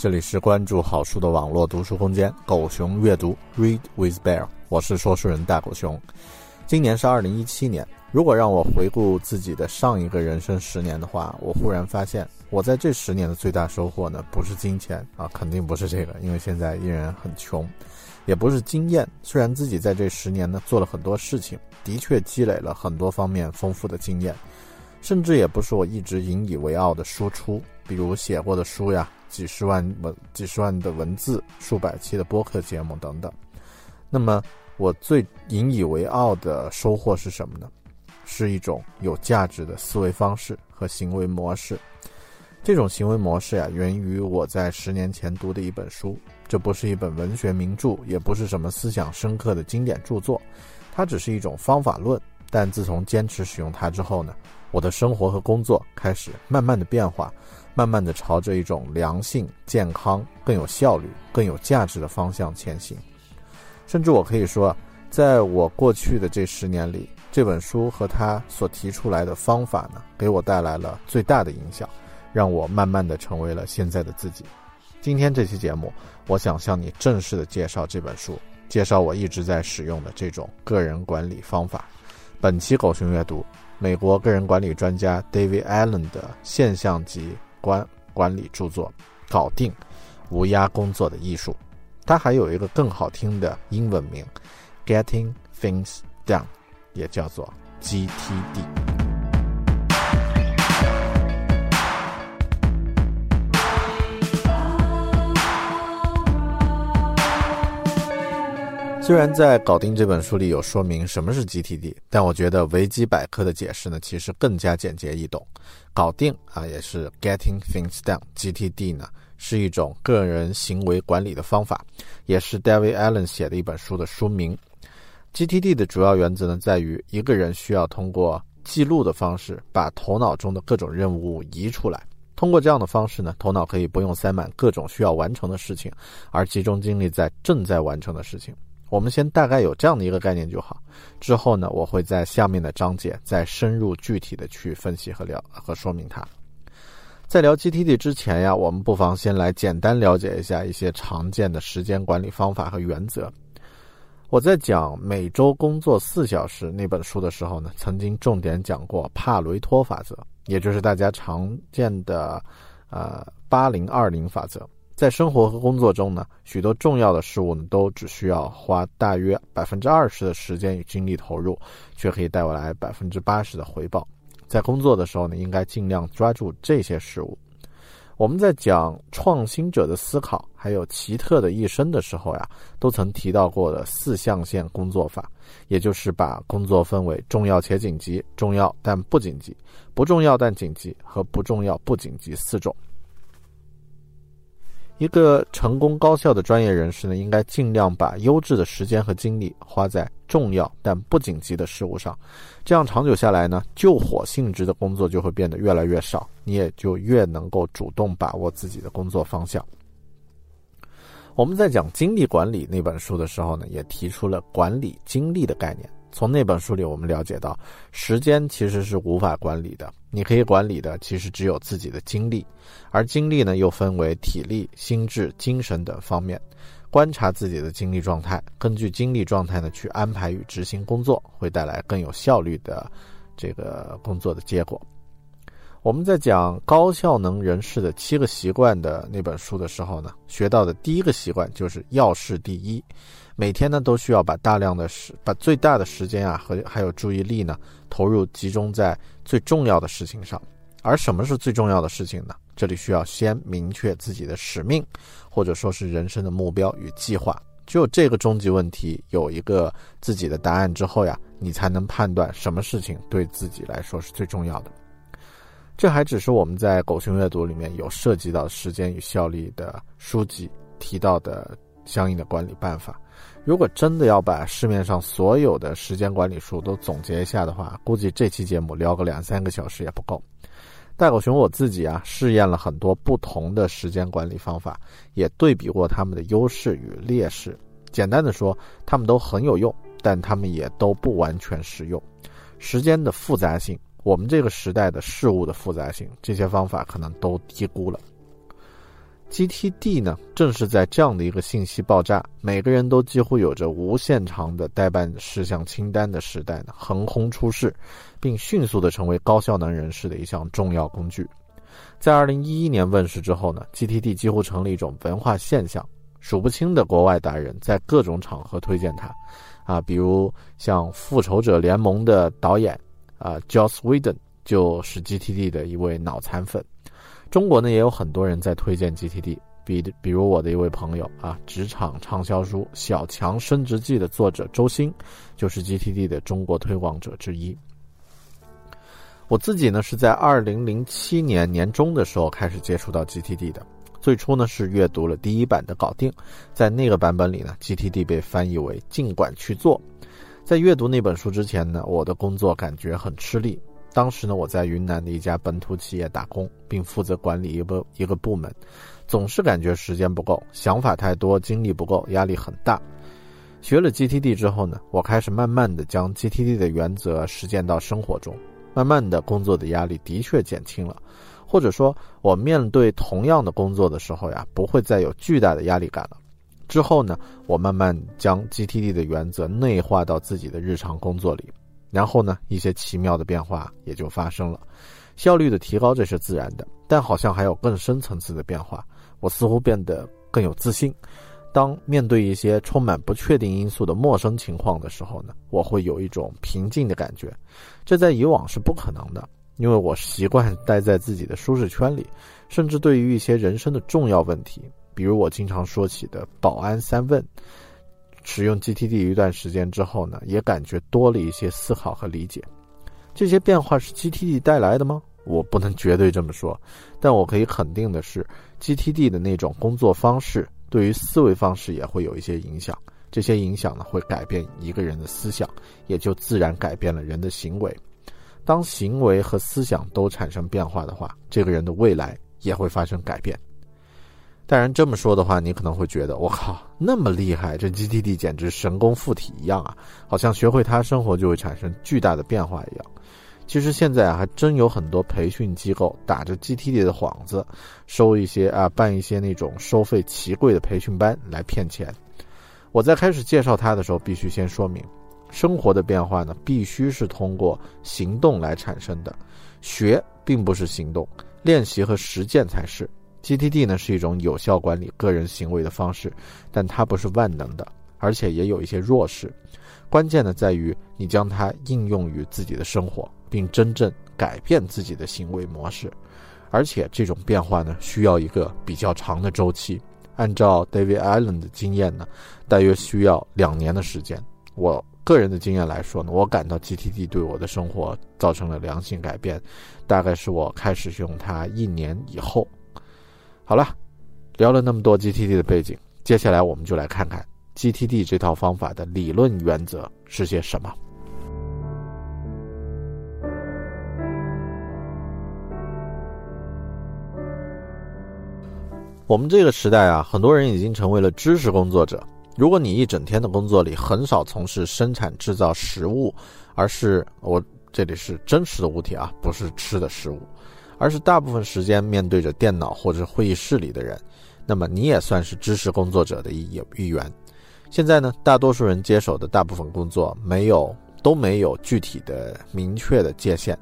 这里是关注好书的网络读书空间，狗熊阅读 Read with Bear，我是说书人大狗熊。今年是二零一七年，如果让我回顾自己的上一个人生十年的话，我忽然发现，我在这十年的最大收获呢，不是金钱啊，肯定不是这个，因为现在依然很穷，也不是经验。虽然自己在这十年呢做了很多事情，的确积累了很多方面丰富的经验，甚至也不是我一直引以为傲的输出，比如写过的书呀。几十万文、几十万的文字、数百期的播客节目等等。那么，我最引以为傲的收获是什么呢？是一种有价值的思维方式和行为模式。这种行为模式呀，源于我在十年前读的一本书。这不是一本文学名著，也不是什么思想深刻的经典著作，它只是一种方法论。但自从坚持使用它之后呢，我的生活和工作开始慢慢的变化。慢慢的朝着一种良性、健康、更有效率、更有价值的方向前行。甚至我可以说，在我过去的这十年里，这本书和他所提出来的方法呢，给我带来了最大的影响，让我慢慢的成为了现在的自己。今天这期节目，我想向你正式的介绍这本书，介绍我一直在使用的这种个人管理方法。本期狗熊阅读，美国个人管理专家 David Allen 的现象级。管管理著作，搞定无压工作的艺术。它还有一个更好听的英文名，Getting Things Done，也叫做 GTD。虽然在《搞定》这本书里有说明什么是 GTD，但我觉得维基百科的解释呢，其实更加简洁易懂。搞定啊，也是 Getting Things Done，GTD 呢是一种个人行为管理的方法，也是 David Allen 写的一本书的书名。GTD 的主要原则呢，在于一个人需要通过记录的方式，把头脑中的各种任务移出来。通过这样的方式呢，头脑可以不用塞满各种需要完成的事情，而集中精力在正在完成的事情。我们先大概有这样的一个概念就好。之后呢，我会在下面的章节再深入具体的去分析和聊和说明它。在聊 GTD 之前呀，我们不妨先来简单了解一下一些常见的时间管理方法和原则。我在讲每周工作四小时那本书的时候呢，曾经重点讲过帕雷托法则。也就是大家常见的，呃，八零二零法则，在生活和工作中呢，许多重要的事物呢，都只需要花大约百分之二十的时间与精力投入，却可以带回来百分之八十的回报。在工作的时候呢，应该尽量抓住这些事物。我们在讲创新者的思考，还有奇特的一生的时候呀，都曾提到过的四象限工作法，也就是把工作分为重要且紧急、重要但不紧急、不重要但紧急和不重要不紧急四种。一个成功高效的专业人士呢，应该尽量把优质的时间和精力花在重要但不紧急的事物上，这样长久下来呢，救火性质的工作就会变得越来越少，你也就越能够主动把握自己的工作方向。我们在讲精力管理那本书的时候呢，也提出了管理精力的概念。从那本书里，我们了解到，时间其实是无法管理的。你可以管理的，其实只有自己的精力，而精力呢，又分为体力、心智、精神等方面。观察自己的精力状态，根据精力状态呢，去安排与执行工作，会带来更有效率的这个工作的结果。我们在讲高效能人士的七个习惯的那本书的时候呢，学到的第一个习惯就是要事第一。每天呢，都需要把大量的时，把最大的时间啊和还有注意力呢，投入集中在最重要的事情上。而什么是最重要的事情呢？这里需要先明确自己的使命，或者说是人生的目标与计划。只有这个终极问题有一个自己的答案之后呀，你才能判断什么事情对自己来说是最重要的。这还只是我们在狗熊阅读里面有涉及到时间与效率的书籍提到的相应的管理办法。如果真的要把市面上所有的时间管理书都总结一下的话，估计这期节目聊个两三个小时也不够。大狗熊我自己啊，试验了很多不同的时间管理方法，也对比过他们的优势与劣势。简单的说，他们都很有用，但他们也都不完全实用。时间的复杂性，我们这个时代的事物的复杂性，这些方法可能都低估了。GTD 呢，正是在这样的一个信息爆炸，每个人都几乎有着无限长的待办事项清单的时代呢，横空出世，并迅速的成为高效能人士的一项重要工具。在2011年问世之后呢，GTD 几乎成了一种文化现象，数不清的国外达人在各种场合推荐它，啊，比如像《复仇者联盟》的导演啊，Joss Whedon 就是 GTD 的一位脑残粉。中国呢也有很多人在推荐 GTD，比比如我的一位朋友啊，职场畅销书《小强升职记》的作者周鑫，就是 GTD 的中国推广者之一。我自己呢是在二零零七年年中的时候开始接触到 GTD 的，最初呢是阅读了第一版的稿定，在那个版本里呢，GTD 被翻译为“尽管去做”。在阅读那本书之前呢，我的工作感觉很吃力。当时呢，我在云南的一家本土企业打工，并负责管理一个一个部门，总是感觉时间不够，想法太多，精力不够，压力很大。学了 GTD 之后呢，我开始慢慢的将 GTD 的原则实践到生活中，慢慢的工作的压力的确减轻了，或者说，我面对同样的工作的时候呀，不会再有巨大的压力感了。之后呢，我慢慢将 GTD 的原则内化到自己的日常工作里。然后呢，一些奇妙的变化也就发生了，效率的提高这是自然的，但好像还有更深层次的变化。我似乎变得更有自信。当面对一些充满不确定因素的陌生情况的时候呢，我会有一种平静的感觉。这在以往是不可能的，因为我习惯待在自己的舒适圈里，甚至对于一些人生的重要问题，比如我经常说起的保安三问。使用 GTD 一段时间之后呢，也感觉多了一些思考和理解。这些变化是 GTD 带来的吗？我不能绝对这么说，但我可以肯定的是，GTD 的那种工作方式对于思维方式也会有一些影响。这些影响呢会改变一个人的思想，也就自然改变了人的行为。当行为和思想都产生变化的话，这个人的未来也会发生改变。当然这么说的话，你可能会觉得我靠，那么厉害，这 GTD 简直神功附体一样啊，好像学会它，生活就会产生巨大的变化一样。其实现在啊，还真有很多培训机构打着 GTD 的幌子，收一些啊，办一些那种收费奇贵的培训班来骗钱。我在开始介绍它的时候，必须先说明，生活的变化呢，必须是通过行动来产生的，学并不是行动，练习和实践才是。GTD 呢是一种有效管理个人行为的方式，但它不是万能的，而且也有一些弱势。关键呢在于你将它应用于自己的生活。并真正改变自己的行为模式，而且这种变化呢，需要一个比较长的周期。按照 David Allen 的经验呢，大约需要两年的时间。我个人的经验来说呢，我感到 GTD 对我的生活造成了良性改变，大概是我开始用它一年以后。好了，聊了那么多 GTD 的背景，接下来我们就来看看 GTD 这套方法的理论原则是些什么。我们这个时代啊，很多人已经成为了知识工作者。如果你一整天的工作里很少从事生产制造食物，而是我这里是真实的物体啊，不是吃的食物，而是大部分时间面对着电脑或者会议室里的人，那么你也算是知识工作者的一一员。现在呢，大多数人接手的大部分工作没有都没有具体的明确的界限，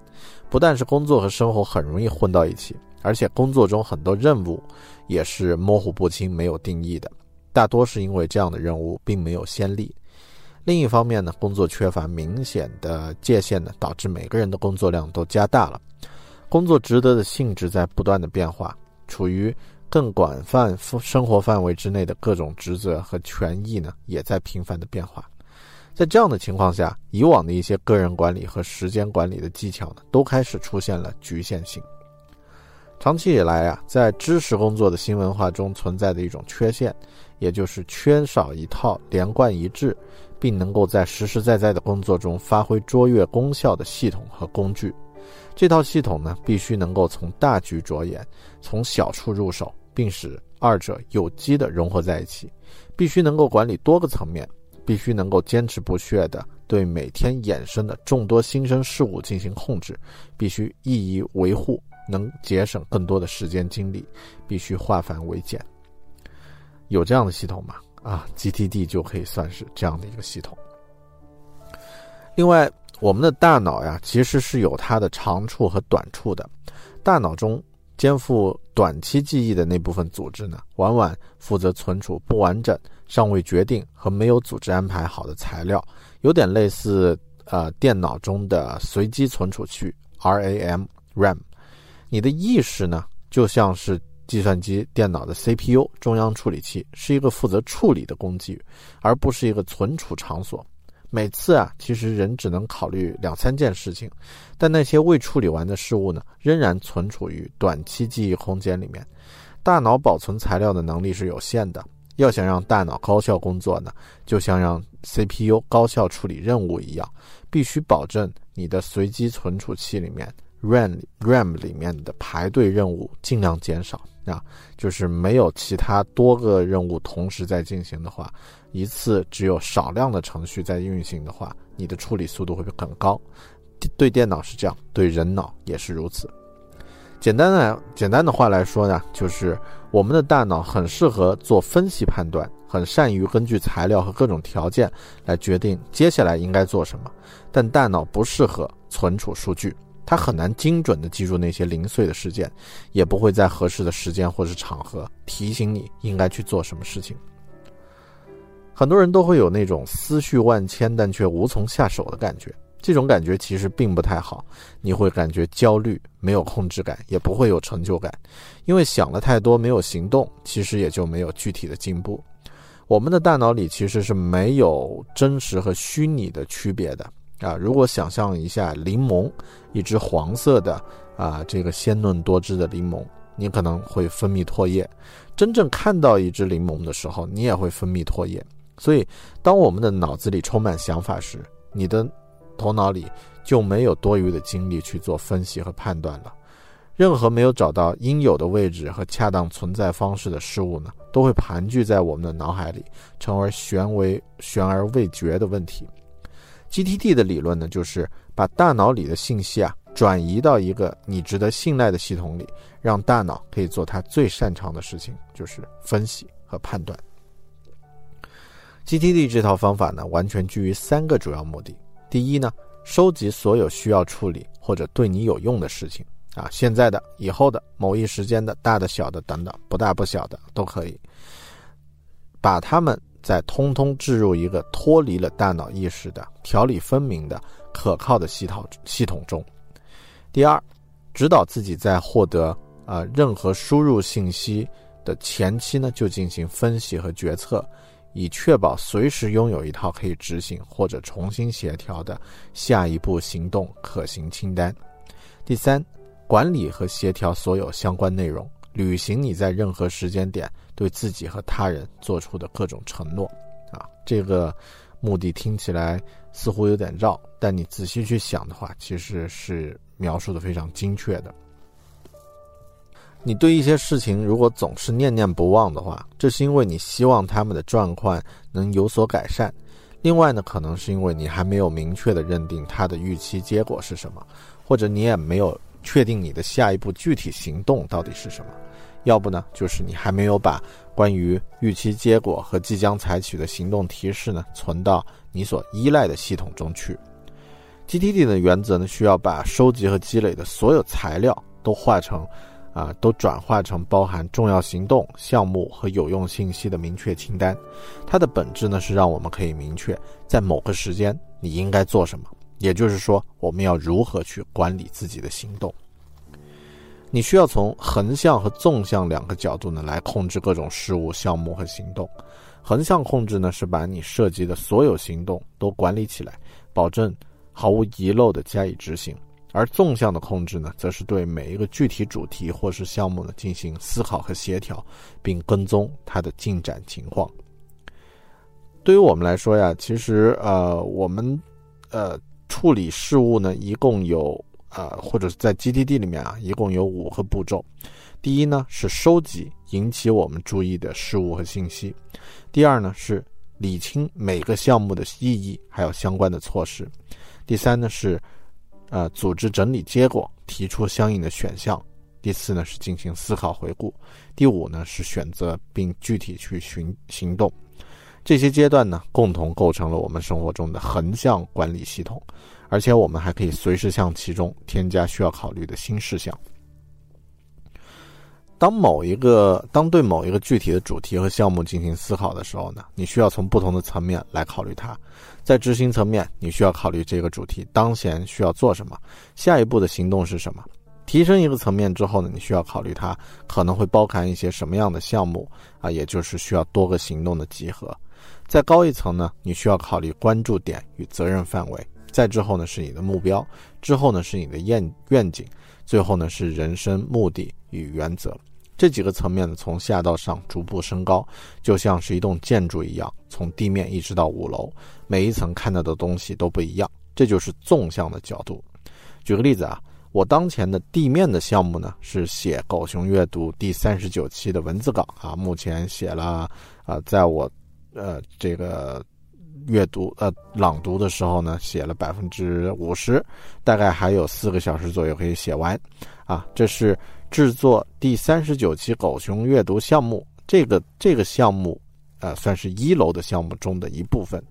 不但是工作和生活很容易混到一起。而且工作中很多任务也是模糊不清、没有定义的，大多是因为这样的任务并没有先例。另一方面呢，工作缺乏明显的界限呢，导致每个人的工作量都加大了。工作职责的性质在不断的变化，处于更广泛生活范围之内的各种职责和权益呢，也在频繁的变化。在这样的情况下，以往的一些个人管理和时间管理的技巧呢，都开始出现了局限性。长期以来啊，在知识工作的新文化中存在的一种缺陷，也就是缺少一套连贯一致，并能够在实实在在的工作中发挥卓越功效的系统和工具。这套系统呢，必须能够从大局着眼，从小处入手，并使二者有机的融合在一起。必须能够管理多个层面，必须能够坚持不懈地对每天衍生的众多新生事物进行控制，必须一一维护。能节省更多的时间精力，必须化繁为简。有这样的系统吗？啊，GTD 就可以算是这样的一个系统。另外，我们的大脑呀，其实是有它的长处和短处的。大脑中肩负短期记忆的那部分组织呢，往往负责存储不完整、尚未决定和没有组织安排好的材料，有点类似呃电脑中的随机存储区 RAM RAM。你的意识呢，就像是计算机电脑的 CPU 中央处理器，是一个负责处理的工具，而不是一个存储场所。每次啊，其实人只能考虑两三件事情，但那些未处理完的事物呢，仍然存储于短期记忆空间里面。大脑保存材料的能力是有限的，要想让大脑高效工作呢，就像让 CPU 高效处理任务一样，必须保证你的随机存储器里面。RAM RAM 里面的排队任务尽量减少啊，就是没有其他多个任务同时在进行的话，一次只有少量的程序在运行的话，你的处理速度会很高。对电脑是这样，对人脑也是如此。简单的简单的话来说呢，就是我们的大脑很适合做分析判断，很善于根据材料和各种条件来决定接下来应该做什么，但大脑不适合存储数据。他很难精准地记住那些零碎的事件，也不会在合适的时间或是场合提醒你应该去做什么事情。很多人都会有那种思绪万千但却无从下手的感觉，这种感觉其实并不太好。你会感觉焦虑，没有控制感，也不会有成就感，因为想了太多没有行动，其实也就没有具体的进步。我们的大脑里其实是没有真实和虚拟的区别的。啊，如果想象一下柠檬，一只黄色的啊，这个鲜嫩多汁的柠檬，你可能会分泌唾液。真正看到一只柠檬的时候，你也会分泌唾液。所以，当我们的脑子里充满想法时，你的头脑里就没有多余的精力去做分析和判断了。任何没有找到应有的位置和恰当存在方式的事物呢，都会盘踞在我们的脑海里，成为悬为悬而未决的问题。GTD 的理论呢，就是把大脑里的信息啊转移到一个你值得信赖的系统里，让大脑可以做它最擅长的事情，就是分析和判断。GTD 这套方法呢，完全基于三个主要目的：第一呢，收集所有需要处理或者对你有用的事情。啊，现在的、以后的、某一时间的、大的、小的等等，不大不小的都可以，把它们再通通置入一个脱离了大脑意识的、条理分明的、可靠的系统系统中。第二，指导自己在获得啊任何输入信息的前期呢，就进行分析和决策，以确保随时拥有一套可以执行或者重新协调的下一步行动可行清单。第三。管理和协调所有相关内容，履行你在任何时间点对自己和他人做出的各种承诺。啊，这个目的听起来似乎有点绕，但你仔细去想的话，其实是描述的非常精确的。你对一些事情如果总是念念不忘的话，这是因为你希望他们的状况能有所改善。另外呢，可能是因为你还没有明确的认定他的预期结果是什么，或者你也没有。确定你的下一步具体行动到底是什么，要不呢，就是你还没有把关于预期结果和即将采取的行动提示呢存到你所依赖的系统中去。GTD 的原则呢，需要把收集和积累的所有材料都化成，啊，都转化成包含重要行动、项目和有用信息的明确清单。它的本质呢，是让我们可以明确在某个时间你应该做什么。也就是说，我们要如何去管理自己的行动？你需要从横向和纵向两个角度呢来控制各种事务、项目和行动。横向控制呢是把你涉及的所有行动都管理起来，保证毫无遗漏的加以执行；而纵向的控制呢，则是对每一个具体主题或是项目呢进行思考和协调，并跟踪它的进展情况。对于我们来说呀，其实呃，我们呃。处理事务呢，一共有啊，或者是在 GTD 里面啊，一共有五个步骤。第一呢是收集引起我们注意的事物和信息；第二呢是理清每个项目的意义，还有相关的措施；第三呢是呃组织整理结果，提出相应的选项；第四呢是进行思考回顾；第五呢是选择并具体去行行动。这些阶段呢，共同构成了我们生活中的横向管理系统，而且我们还可以随时向其中添加需要考虑的新事项。当某一个当对某一个具体的主题和项目进行思考的时候呢，你需要从不同的层面来考虑它。在执行层面，你需要考虑这个主题当前需要做什么，下一步的行动是什么。提升一个层面之后呢，你需要考虑它可能会包含一些什么样的项目啊，也就是需要多个行动的集合。再高一层呢，你需要考虑关注点与责任范围；再之后呢，是你的目标；之后呢，是你的愿愿景；最后呢，是人生目的与原则。这几个层面呢，从下到上逐步升高，就像是一栋建筑一样，从地面一直到五楼，每一层看到的东西都不一样。这就是纵向的角度。举个例子啊，我当前的地面的项目呢，是写《狗熊阅读》第三十九期的文字稿啊，目前写了啊，在我。呃，这个阅读呃朗读的时候呢，写了百分之五十，大概还有四个小时左右可以写完。啊，这是制作第三十九期狗熊阅读项目，这个这个项目，呃，算是一楼的项目中的一部分。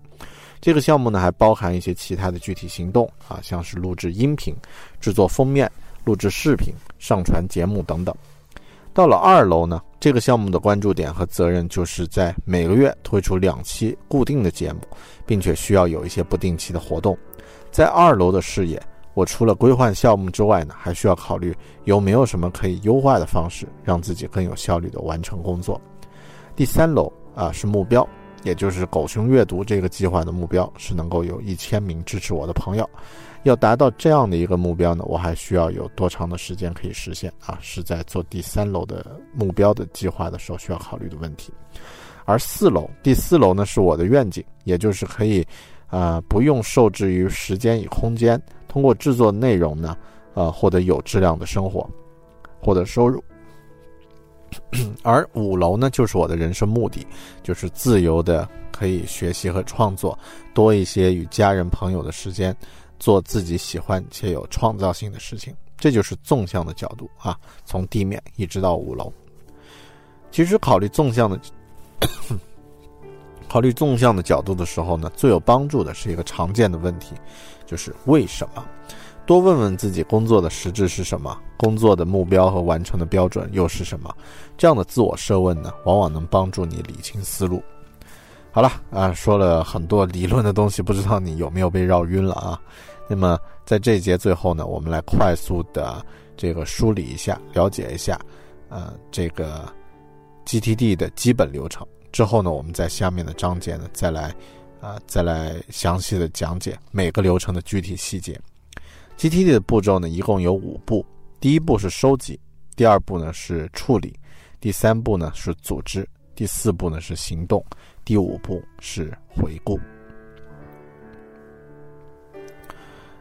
这个项目呢，还包含一些其他的具体行动啊，像是录制音频、制作封面、录制视频、上传节目等等。到了二楼呢，这个项目的关注点和责任就是在每个月推出两期固定的节目，并且需要有一些不定期的活动。在二楼的视野，我除了规划项目之外呢，还需要考虑有没有什么可以优化的方式，让自己更有效率的完成工作。第三楼啊是目标，也就是狗熊阅读这个计划的目标是能够有一千名支持我的朋友。要达到这样的一个目标呢，我还需要有多长的时间可以实现啊？是在做第三楼的目标的计划的时候需要考虑的问题。而四楼，第四楼呢是我的愿景，也就是可以，呃，不用受制于时间与空间，通过制作内容呢，呃，获得有质量的生活，获得收入。而五楼呢，就是我的人生目的，就是自由的可以学习和创作，多一些与家人朋友的时间，做自己喜欢且有创造性的事情。这就是纵向的角度啊，从地面一直到五楼。其实考虑纵向的。考虑纵向的角度的时候呢，最有帮助的是一个常见的问题，就是为什么？多问问自己工作的实质是什么，工作的目标和完成的标准又是什么？这样的自我设问呢，往往能帮助你理清思路。好了啊，说了很多理论的东西，不知道你有没有被绕晕了啊？那么在这一节最后呢，我们来快速的这个梳理一下，了解一下，呃，这个。GTD 的基本流程之后呢，我们在下面的章节呢，再来，啊，再来详细的讲解每个流程的具体细节。GTD 的步骤呢，一共有五步。第一步是收集，第二步呢是处理，第三步呢是组织，第四步呢是行动，第五步是回顾。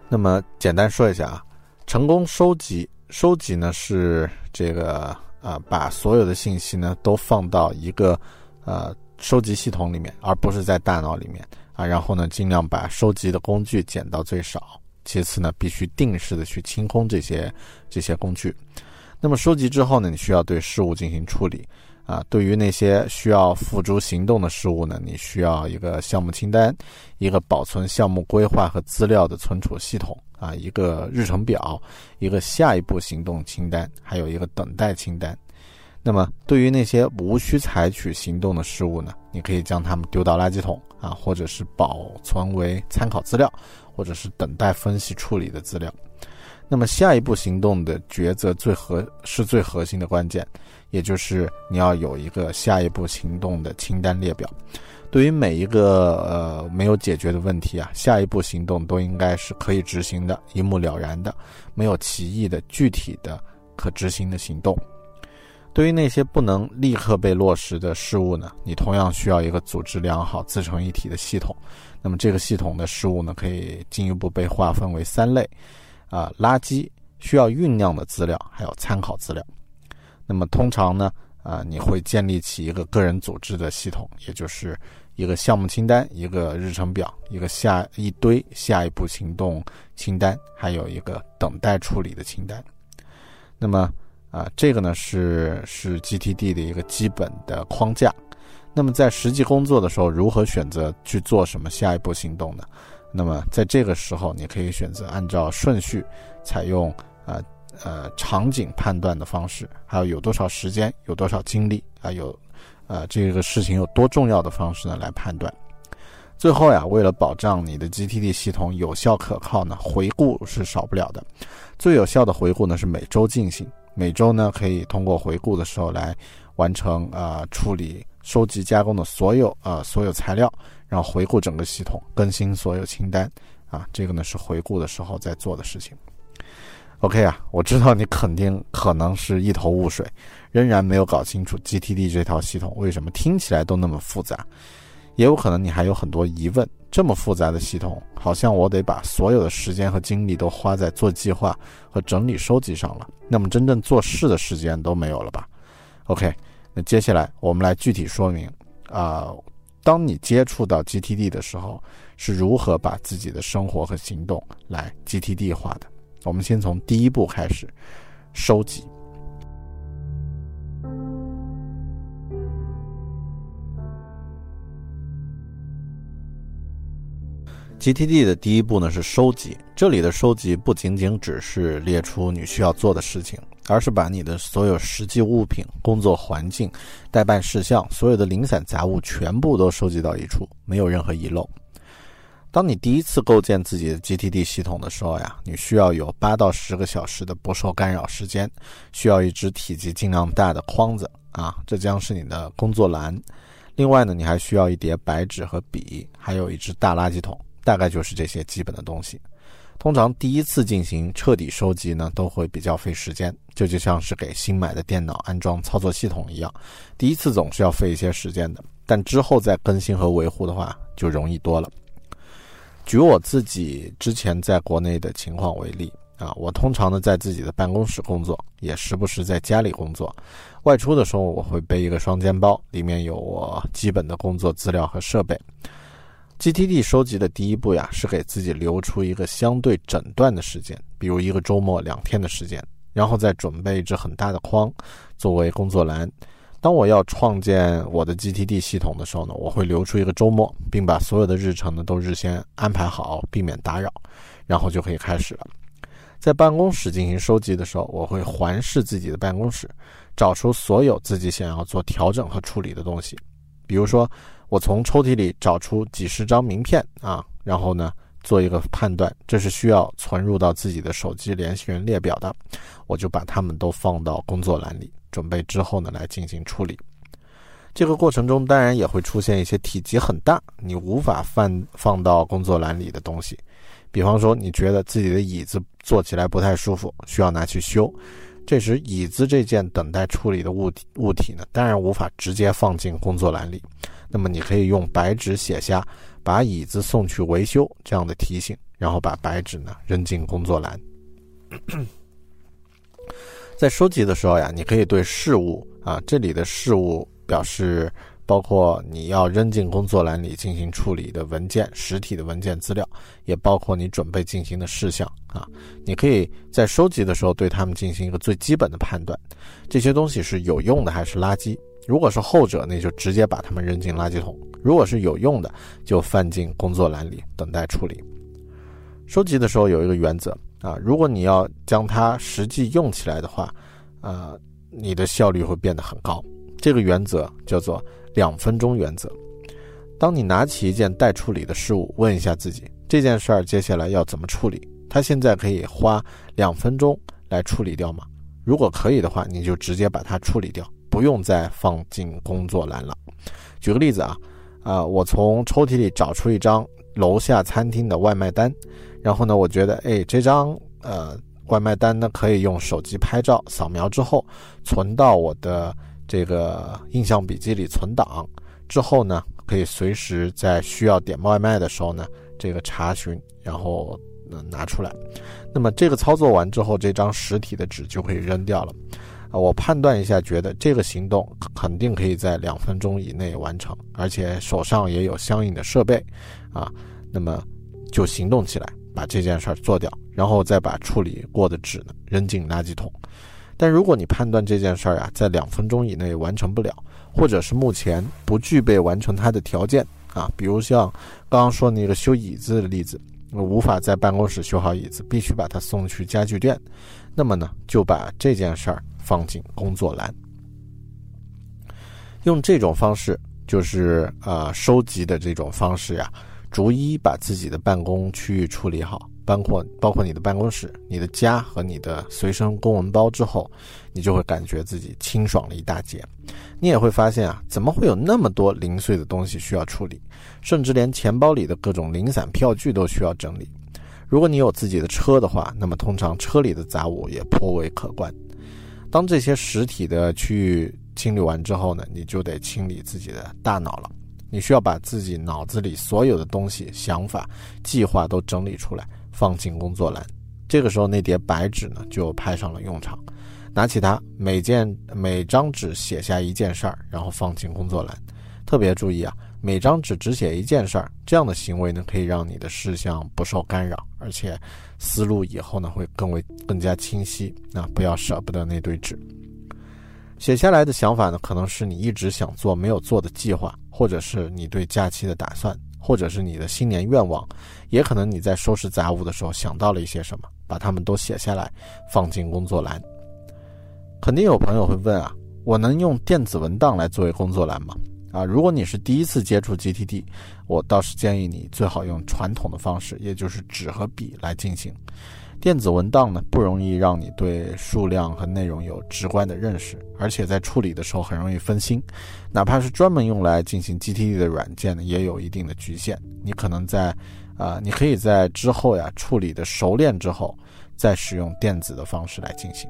那么简单说一下啊，成功收集，收集呢是这个。啊，把所有的信息呢都放到一个呃收集系统里面，而不是在大脑里面啊。然后呢，尽量把收集的工具减到最少。其次呢，必须定时的去清空这些这些工具。那么收集之后呢，你需要对事物进行处理啊。对于那些需要付诸行动的事物呢，你需要一个项目清单，一个保存项目规划和资料的存储系统。啊，一个日程表，一个下一步行动清单，还有一个等待清单。那么，对于那些无需采取行动的事物呢，你可以将它们丢到垃圾桶啊，或者是保存为参考资料，或者是等待分析处理的资料。那么，下一步行动的抉择最核是最核心的关键，也就是你要有一个下一步行动的清单列表。对于每一个呃没有解决的问题啊，下一步行动都应该是可以执行的、一目了然的、没有歧义的、具体的、可执行的行动。对于那些不能立刻被落实的事物呢，你同样需要一个组织良好、自成一体的系统。那么这个系统的事物呢，可以进一步被划分为三类：啊，垃圾、需要酝酿的资料，还有参考资料。那么通常呢？啊，你会建立起一个个人组织的系统，也就是一个项目清单、一个日程表、一个下一堆下一步行动清单，还有一个等待处理的清单。那么，啊，这个呢是是 GTD 的一个基本的框架。那么在实际工作的时候，如何选择去做什么下一步行动呢？那么在这个时候，你可以选择按照顺序采用啊。呃场景判断的方式，还有有多少时间，有多少精力啊，有，呃，这个事情有多重要的方式呢来判断。最后呀，为了保障你的 GTD 系统有效可靠呢，回顾是少不了的。最有效的回顾呢是每周进行，每周呢可以通过回顾的时候来完成啊处理、收集、加工的所有啊所有材料，然后回顾整个系统，更新所有清单啊，这个呢是回顾的时候在做的事情。OK 啊，我知道你肯定可能是一头雾水，仍然没有搞清楚 GTD 这套系统为什么听起来都那么复杂，也有可能你还有很多疑问。这么复杂的系统，好像我得把所有的时间和精力都花在做计划和整理收集上了，那么真正做事的时间都没有了吧？OK，那接下来我们来具体说明啊，当你接触到 GTD 的时候，是如何把自己的生活和行动来 GTD 化的。我们先从第一步开始，收集。GTD 的第一步呢是收集，这里的收集不仅仅只是列出你需要做的事情，而是把你的所有实际物品、工作环境、代办事项、所有的零散杂物全部都收集到一处，没有任何遗漏。当你第一次构建自己的 GTD 系统的时候呀，你需要有八到十个小时的不受干扰时间，需要一只体积尽量大的筐子啊，这将是你的工作篮。另外呢，你还需要一叠白纸和笔，还有一只大垃圾桶，大概就是这些基本的东西。通常第一次进行彻底收集呢，都会比较费时间，这就像是给新买的电脑安装操作系统一样，第一次总是要费一些时间的。但之后再更新和维护的话就容易多了。举我自己之前在国内的情况为例啊，我通常呢在自己的办公室工作，也时不时在家里工作。外出的时候我会背一个双肩包，里面有我基本的工作资料和设备。GTD 收集的第一步呀，是给自己留出一个相对整段的时间，比如一个周末两天的时间，然后再准备一只很大的框作为工作栏。当我要创建我的 GTD 系统的时候呢，我会留出一个周末，并把所有的日程呢都日先安排好，避免打扰，然后就可以开始了。在办公室进行收集的时候，我会环视自己的办公室，找出所有自己想要做调整和处理的东西。比如说，我从抽屉里找出几十张名片啊，然后呢做一个判断，这是需要存入到自己的手机联系人列表的，我就把它们都放到工作栏里。准备之后呢，来进行处理。这个过程中，当然也会出现一些体积很大、你无法放放到工作栏里的东西。比方说，你觉得自己的椅子坐起来不太舒服，需要拿去修。这时，椅子这件等待处理的物体物体呢，当然无法直接放进工作栏里。那么，你可以用白纸写下“把椅子送去维修”这样的提醒，然后把白纸呢扔进工作栏。在收集的时候呀，你可以对事物啊，这里的事物表示包括你要扔进工作栏里进行处理的文件、实体的文件资料，也包括你准备进行的事项啊。你可以在收集的时候对他们进行一个最基本的判断，这些东西是有用的还是垃圾。如果是后者，那就直接把它们扔进垃圾桶；如果是有用的，就放进工作栏里等待处理。收集的时候有一个原则。啊，如果你要将它实际用起来的话，呃，你的效率会变得很高。这个原则叫做两分钟原则。当你拿起一件待处理的事物，问一下自己这件事儿接下来要怎么处理？它现在可以花两分钟来处理掉吗？如果可以的话，你就直接把它处理掉，不用再放进工作栏了。举个例子啊，啊，我从抽屉里找出一张楼下餐厅的外卖单。然后呢，我觉得，哎，这张呃外卖单呢，可以用手机拍照扫描之后，存到我的这个印象笔记里存档。之后呢，可以随时在需要点外卖的时候呢，这个查询，然后拿出来。那么这个操作完之后，这张实体的纸就可以扔掉了。啊，我判断一下，觉得这个行动肯定可以在两分钟以内完成，而且手上也有相应的设备，啊，那么就行动起来。把这件事儿做掉，然后再把处理过的纸呢扔进垃圾桶。但如果你判断这件事儿呀在两分钟以内完成不了，或者是目前不具备完成它的条件啊，比如像刚刚说那个修椅子的例子，无法在办公室修好椅子，必须把它送去家具店，那么呢就把这件事儿放进工作栏。用这种方式，就是呃收集的这种方式呀。逐一把自己的办公区域处理好，包括包括你的办公室、你的家和你的随身公文包之后，你就会感觉自己清爽了一大截。你也会发现啊，怎么会有那么多零碎的东西需要处理，甚至连钱包里的各种零散票据都需要整理。如果你有自己的车的话，那么通常车里的杂物也颇为可观。当这些实体的区域清理完之后呢，你就得清理自己的大脑了。你需要把自己脑子里所有的东西、想法、计划都整理出来，放进工作栏。这个时候，那叠白纸呢就派上了用场。拿起它，每件每张纸写下一件事儿，然后放进工作栏。特别注意啊，每张纸只写一件事儿，这样的行为呢可以让你的事项不受干扰，而且思路以后呢会更为更加清晰。啊，不要舍不得那堆纸。写下来的想法呢，可能是你一直想做没有做的计划，或者是你对假期的打算，或者是你的新年愿望，也可能你在收拾杂物的时候想到了一些什么，把它们都写下来，放进工作栏。肯定有朋友会问啊，我能用电子文档来作为工作栏吗？啊，如果你是第一次接触 GTD，我倒是建议你最好用传统的方式，也就是纸和笔来进行。电子文档呢不容易让你对数量和内容有直观的认识，而且在处理的时候很容易分心。哪怕是专门用来进行 GTD 的软件呢，也有一定的局限。你可能在，啊，你可以在之后呀处理的熟练之后，再使用电子的方式来进行。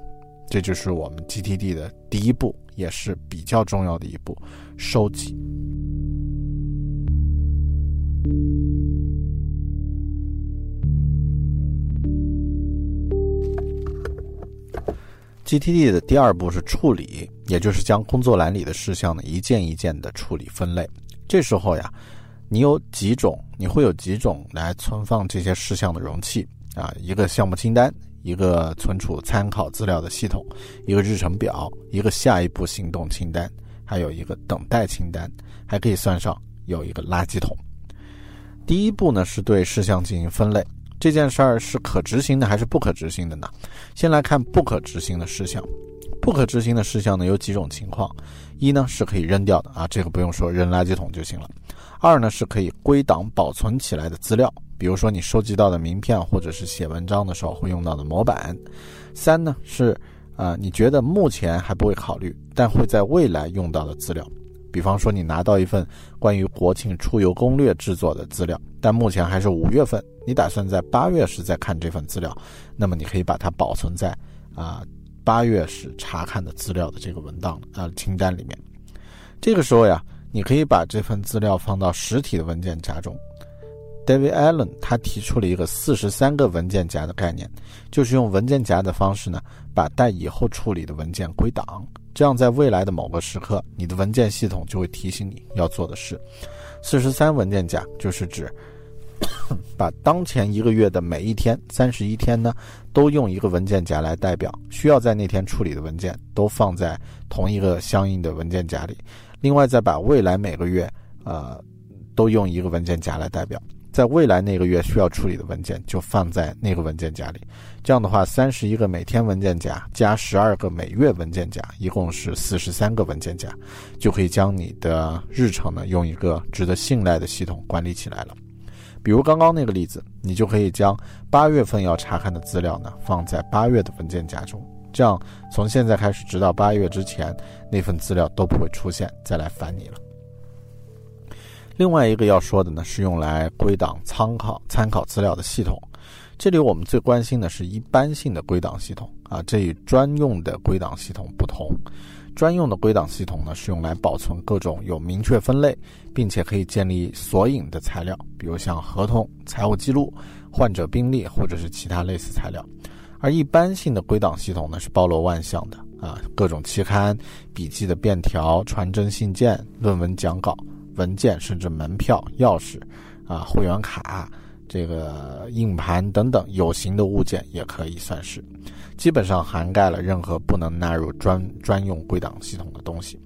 这就是我们 GTD 的第一步，也是比较重要的一步——收集。GTD 的第二步是处理，也就是将工作栏里的事项呢一件一件的处理分类。这时候呀，你有几种，你会有几种来存放这些事项的容器啊？一个项目清单，一个存储参考资料的系统，一个日程表，一个下一步行动清单，还有一个等待清单，还可以算上有一个垃圾桶。第一步呢是对事项进行分类。这件事儿是可执行的还是不可执行的呢？先来看不可执行的事项。不可执行的事项呢有几种情况：一呢是可以扔掉的啊，这个不用说，扔垃圾桶就行了；二呢是可以归档保存起来的资料，比如说你收集到的名片或者是写文章的时候会用到的模板；三呢是啊你觉得目前还不会考虑，但会在未来用到的资料。比方说，你拿到一份关于国庆出游攻略制作的资料，但目前还是五月份，你打算在八月时再看这份资料，那么你可以把它保存在啊八月时查看的资料的这个文档啊清单里面。这个时候呀，你可以把这份资料放到实体的文件夹中。David Allen 他提出了一个四十三个文件夹的概念，就是用文件夹的方式呢，把待以后处理的文件归档。这样，在未来的某个时刻，你的文件系统就会提醒你要做的事。四十三文件夹就是指 把当前一个月的每一天三十一天呢，都用一个文件夹来代表，需要在那天处理的文件都放在同一个相应的文件夹里。另外，再把未来每个月，呃，都用一个文件夹来代表。在未来那个月需要处理的文件就放在那个文件夹里，这样的话，三十一个每天文件夹加十二个每月文件夹，一共是四十三个文件夹，就可以将你的日程呢用一个值得信赖的系统管理起来了。比如刚刚那个例子，你就可以将八月份要查看的资料呢放在八月的文件夹中，这样从现在开始直到八月之前，那份资料都不会出现再来烦你了。另外一个要说的呢，是用来归档参考参考资料的系统。这里我们最关心的是一般性的归档系统啊，这与专用的归档系统不同。专用的归档系统呢，是用来保存各种有明确分类，并且可以建立索引的材料，比如像合同、财务记录、患者病历或者是其他类似材料。而一般性的归档系统呢，是包罗万象的啊，各种期刊、笔记的便条、传真信件、论文讲稿。文件甚至门票、钥匙，啊，会员卡，这个硬盘等等有形的物件也可以算是，基本上涵盖了任何不能纳入专专用归档系统的东西。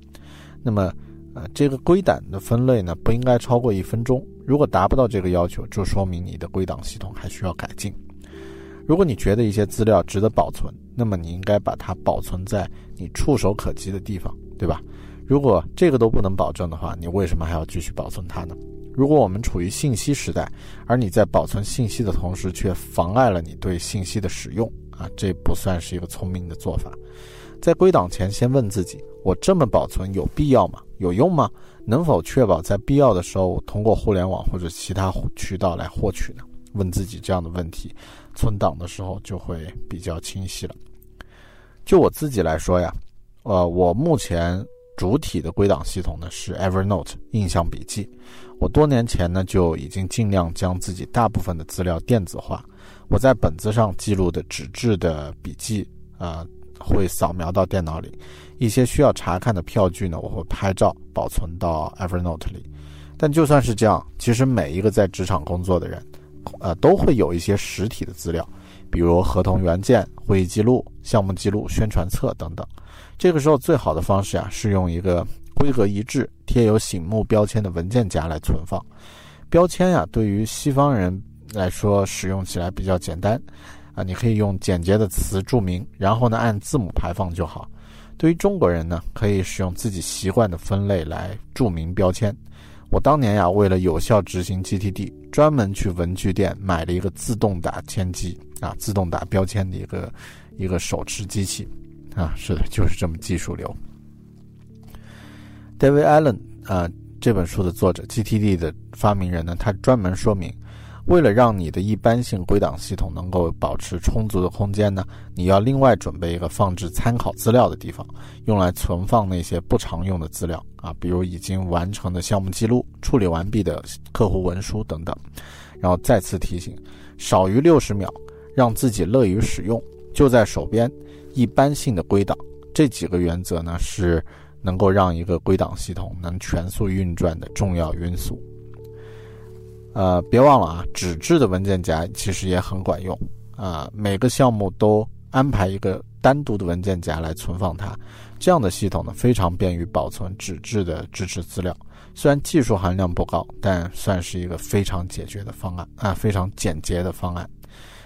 那么，呃，这个归档的分类呢，不应该超过一分钟。如果达不到这个要求，就说明你的归档系统还需要改进。如果你觉得一些资料值得保存，那么你应该把它保存在你触手可及的地方，对吧？如果这个都不能保证的话，你为什么还要继续保存它呢？如果我们处于信息时代，而你在保存信息的同时却妨碍了你对信息的使用啊，这不算是一个聪明的做法。在归档前，先问自己：我这么保存有必要吗？有用吗？能否确保在必要的时候通过互联网或者其他渠道来获取呢？问自己这样的问题，存档的时候就会比较清晰了。就我自己来说呀，呃，我目前。主体的归档系统呢是 Evernote 印象笔记。我多年前呢就已经尽量将自己大部分的资料电子化。我在本子上记录的纸质的笔记啊，会扫描到电脑里。一些需要查看的票据呢，我会拍照保存到 Evernote 里。但就算是这样，其实每一个在职场工作的人，呃，都会有一些实体的资料，比如合同原件、会议记录、项目记录、宣传册等等。这个时候最好的方式呀，是用一个规格一致、贴有醒目标签的文件夹来存放。标签呀，对于西方人来说使用起来比较简单，啊，你可以用简洁的词注明，然后呢按字母排放就好。对于中国人呢，可以使用自己习惯的分类来注明标签。我当年呀，为了有效执行 GTD，专门去文具店买了一个自动打签机啊，自动打标签的一个一个手持机器。啊，是的，就是这么技术流。David Allen 啊，这本书的作者，GTD 的发明人呢，他专门说明，为了让你的一般性归档系统能够保持充足的空间呢，你要另外准备一个放置参考资料的地方，用来存放那些不常用的资料啊，比如已经完成的项目记录、处理完毕的客户文书等等。然后再次提醒，少于六十秒，让自己乐于使用，就在手边。一般性的归档。这几个原则呢，是能够让一个归档系统能全速运转的重要因素。呃，别忘了啊，纸质的文件夹其实也很管用啊。每个项目都安排一个单独的文件夹来存放它，这样的系统呢，非常便于保存纸质的支持资料。虽然技术含量不高，但算是一个非常解决的方案啊，非常简洁的方案。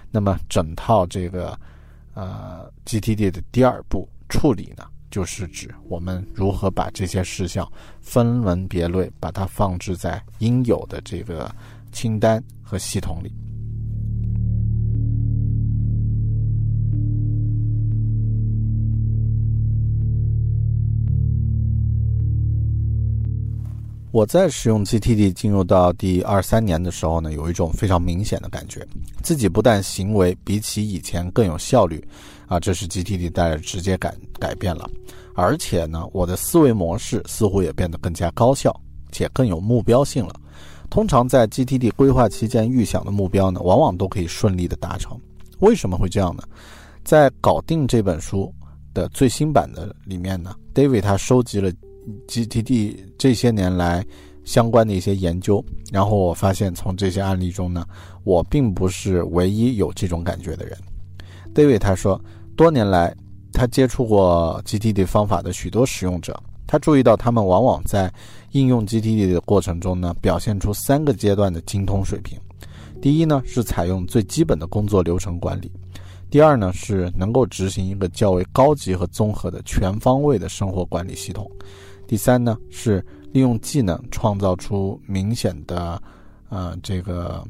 那么整套这个呃 GTD 的第二步处理呢，就是指我们如何把这些事项分门别类，把它放置在应有的这个。清单和系统里，我在使用 GTD 进入到第二三年的时候呢，有一种非常明显的感觉，自己不但行为比起以前更有效率，啊，这是 GTD 带来直接改改变了，而且呢，我的思维模式似乎也变得更加高效且更有目标性了。通常在 GTD 规划期间预想的目标呢，往往都可以顺利的达成。为什么会这样呢？在《搞定》这本书的最新版的里面呢，David 他收集了 GTD 这些年来相关的一些研究，然后我发现从这些案例中呢，我并不是唯一有这种感觉的人。David 他说，多年来他接触过 GTD 方法的许多使用者。他注意到，他们往往在应用 GTD 的过程中呢，表现出三个阶段的精通水平。第一呢，是采用最基本的工作流程管理；第二呢，是能够执行一个较为高级和综合的全方位的生活管理系统；第三呢，是利用技能创造出明显的，呃，这个，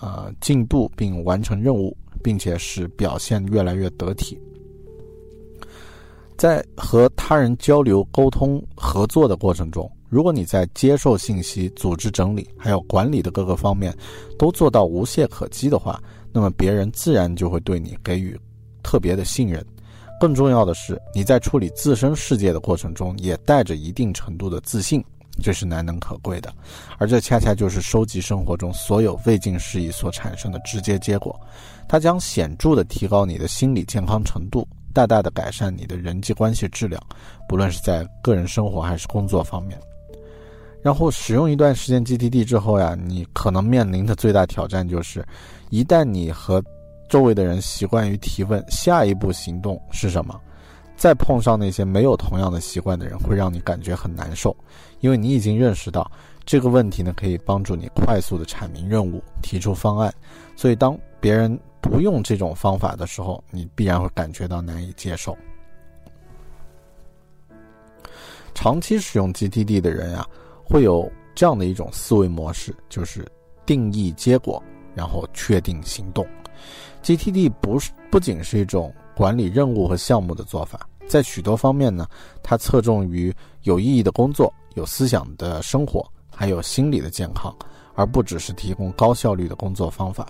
呃，进步并完成任务，并且使表现越来越得体。在和他人交流、沟通、合作的过程中，如果你在接受信息、组织整理还有管理的各个方面都做到无懈可击的话，那么别人自然就会对你给予特别的信任。更重要的是，你在处理自身世界的过程中也带着一定程度的自信，这是难能可贵的。而这恰恰就是收集生活中所有未尽事宜所产生的直接结果，它将显著的提高你的心理健康程度。大大的改善你的人际关系质量，不论是在个人生活还是工作方面。然后使用一段时间 GTD 之后呀，你可能面临的最大挑战就是，一旦你和周围的人习惯于提问下一步行动是什么，再碰上那些没有同样的习惯的人，会让你感觉很难受，因为你已经认识到这个问题呢可以帮助你快速的阐明任务、提出方案，所以当别人。不用这种方法的时候，你必然会感觉到难以接受。长期使用 GTD 的人呀，会有这样的一种思维模式，就是定义结果，然后确定行动。GTD 不是不仅是一种管理任务和项目的做法，在许多方面呢，它侧重于有意义的工作、有思想的生活，还有心理的健康，而不只是提供高效率的工作方法。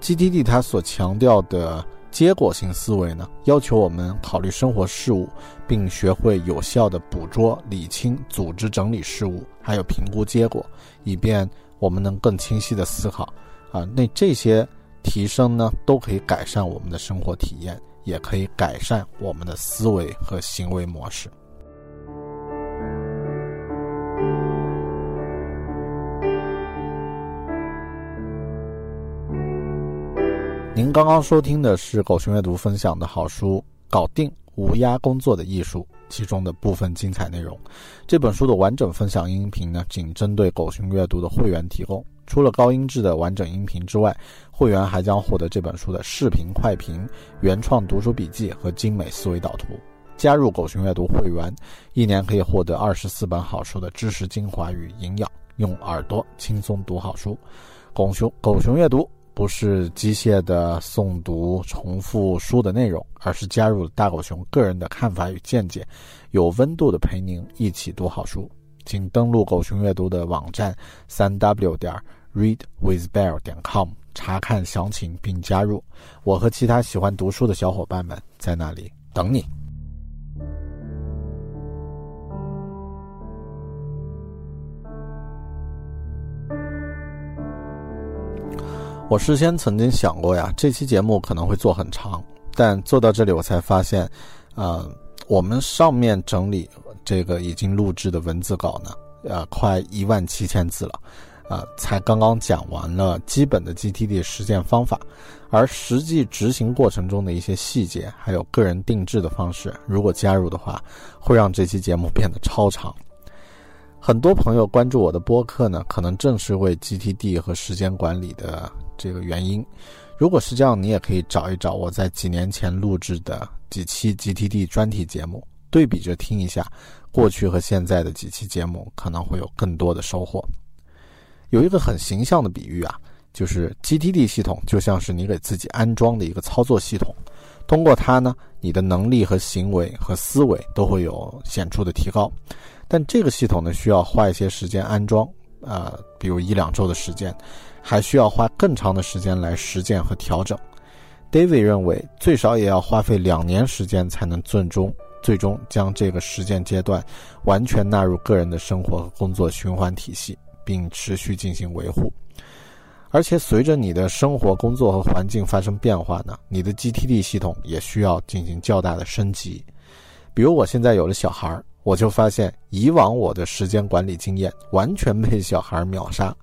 GTD 它所强调的结果性思维呢，要求我们考虑生活事物，并学会有效的捕捉、理清、组织、整理事物，还有评估结果，以便我们能更清晰的思考。啊，那这些提升呢，都可以改善我们的生活体验，也可以改善我们的思维和行为模式。您刚刚收听的是狗熊阅读分享的好书《搞定无压工作的艺术》其中的部分精彩内容。这本书的完整分享音频呢，仅针对狗熊阅读的会员提供。除了高音质的完整音频之外，会员还将获得这本书的视频快评、原创读书笔记和精美思维导图。加入狗熊阅读会员，一年可以获得二十四本好书的知识精华与营养，用耳朵轻松读好书。狗熊狗熊阅读。不是机械的诵读、重复书的内容，而是加入了大狗熊个人的看法与见解，有温度的陪您一起读好书。请登录狗熊阅读的网站三 w 点 readwithbear 点 com 查看详情并加入。我和其他喜欢读书的小伙伴们在那里等你。我事先曾经想过呀，这期节目可能会做很长，但做到这里我才发现，呃，我们上面整理这个已经录制的文字稿呢，呃，快一万七千字了，呃，才刚刚讲完了基本的 GTD 实践方法，而实际执行过程中的一些细节，还有个人定制的方式，如果加入的话，会让这期节目变得超长。很多朋友关注我的播客呢，可能正是为 GTD 和时间管理的这个原因。如果是这样，你也可以找一找我在几年前录制的几期 GTD 专题节目，对比着听一下过去和现在的几期节目，可能会有更多的收获。有一个很形象的比喻啊，就是 GTD 系统就像是你给自己安装的一个操作系统，通过它呢，你的能力和行为和思维都会有显著的提高。但这个系统呢，需要花一些时间安装，呃，比如一两周的时间，还需要花更长的时间来实践和调整。David 认为，最少也要花费两年时间才能最终最终将这个实践阶段完全纳入个人的生活和工作循环体系，并持续进行维护。而且，随着你的生活、工作和环境发生变化呢，你的 GTD 系统也需要进行较大的升级。比如，我现在有了小孩儿。我就发现，以往我的时间管理经验完全被小孩秒杀，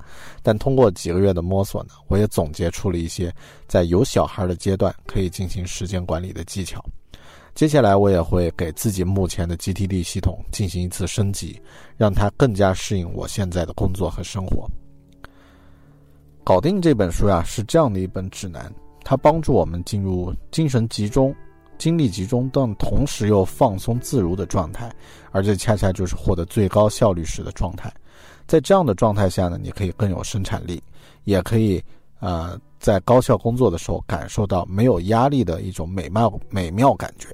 但通过几个月的摸索呢，我也总结出了一些在有小孩的阶段可以进行时间管理的技巧。接下来，我也会给自己目前的 GTD 系统进行一次升级，让它更加适应我现在的工作和生活。搞定这本书呀，是这样的一本指南，它帮助我们进入精神集中。精力集中，但同时又放松自如的状态，而这恰恰就是获得最高效率时的状态。在这样的状态下呢，你可以更有生产力，也可以呃在高效工作的时候感受到没有压力的一种美妙美妙感觉。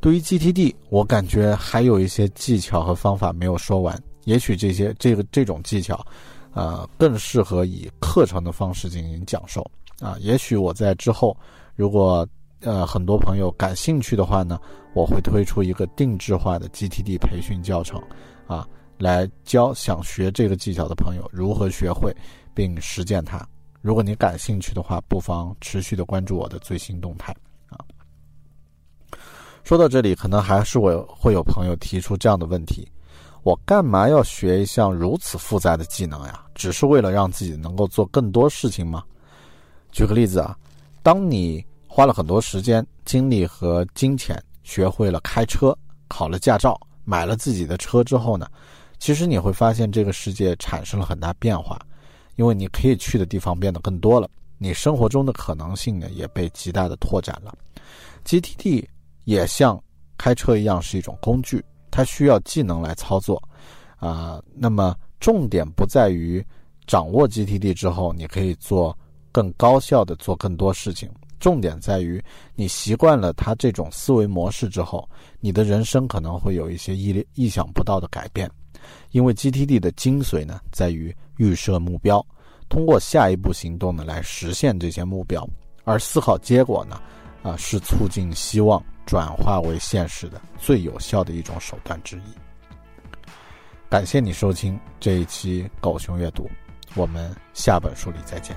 对于 GTD，我感觉还有一些技巧和方法没有说完，也许这些这个这种技巧，呃更适合以课程的方式进行讲授啊。也许我在之后如果。呃，很多朋友感兴趣的话呢，我会推出一个定制化的 GTD 培训教程，啊，来教想学这个技巧的朋友如何学会并实践它。如果你感兴趣的话，不妨持续的关注我的最新动态。说到这里，可能还是我会有朋友提出这样的问题：我干嘛要学一项如此复杂的技能呀？只是为了让自己能够做更多事情吗？举个例子啊，当你花了很多时间、精力和金钱，学会了开车，考了驾照，买了自己的车之后呢，其实你会发现这个世界产生了很大变化，因为你可以去的地方变得更多了，你生活中的可能性呢也被极大的拓展了。GTD 也像开车一样是一种工具，它需要技能来操作，啊，那么重点不在于掌握 GTD 之后，你可以做更高效的做更多事情。重点在于，你习惯了他这种思维模式之后，你的人生可能会有一些意意想不到的改变。因为 GTD 的精髓呢，在于预设目标，通过下一步行动呢来实现这些目标，而思考结果呢，啊，是促进希望转化为现实的最有效的一种手段之一。感谢你收听这一期狗熊阅读，我们下本书里再见。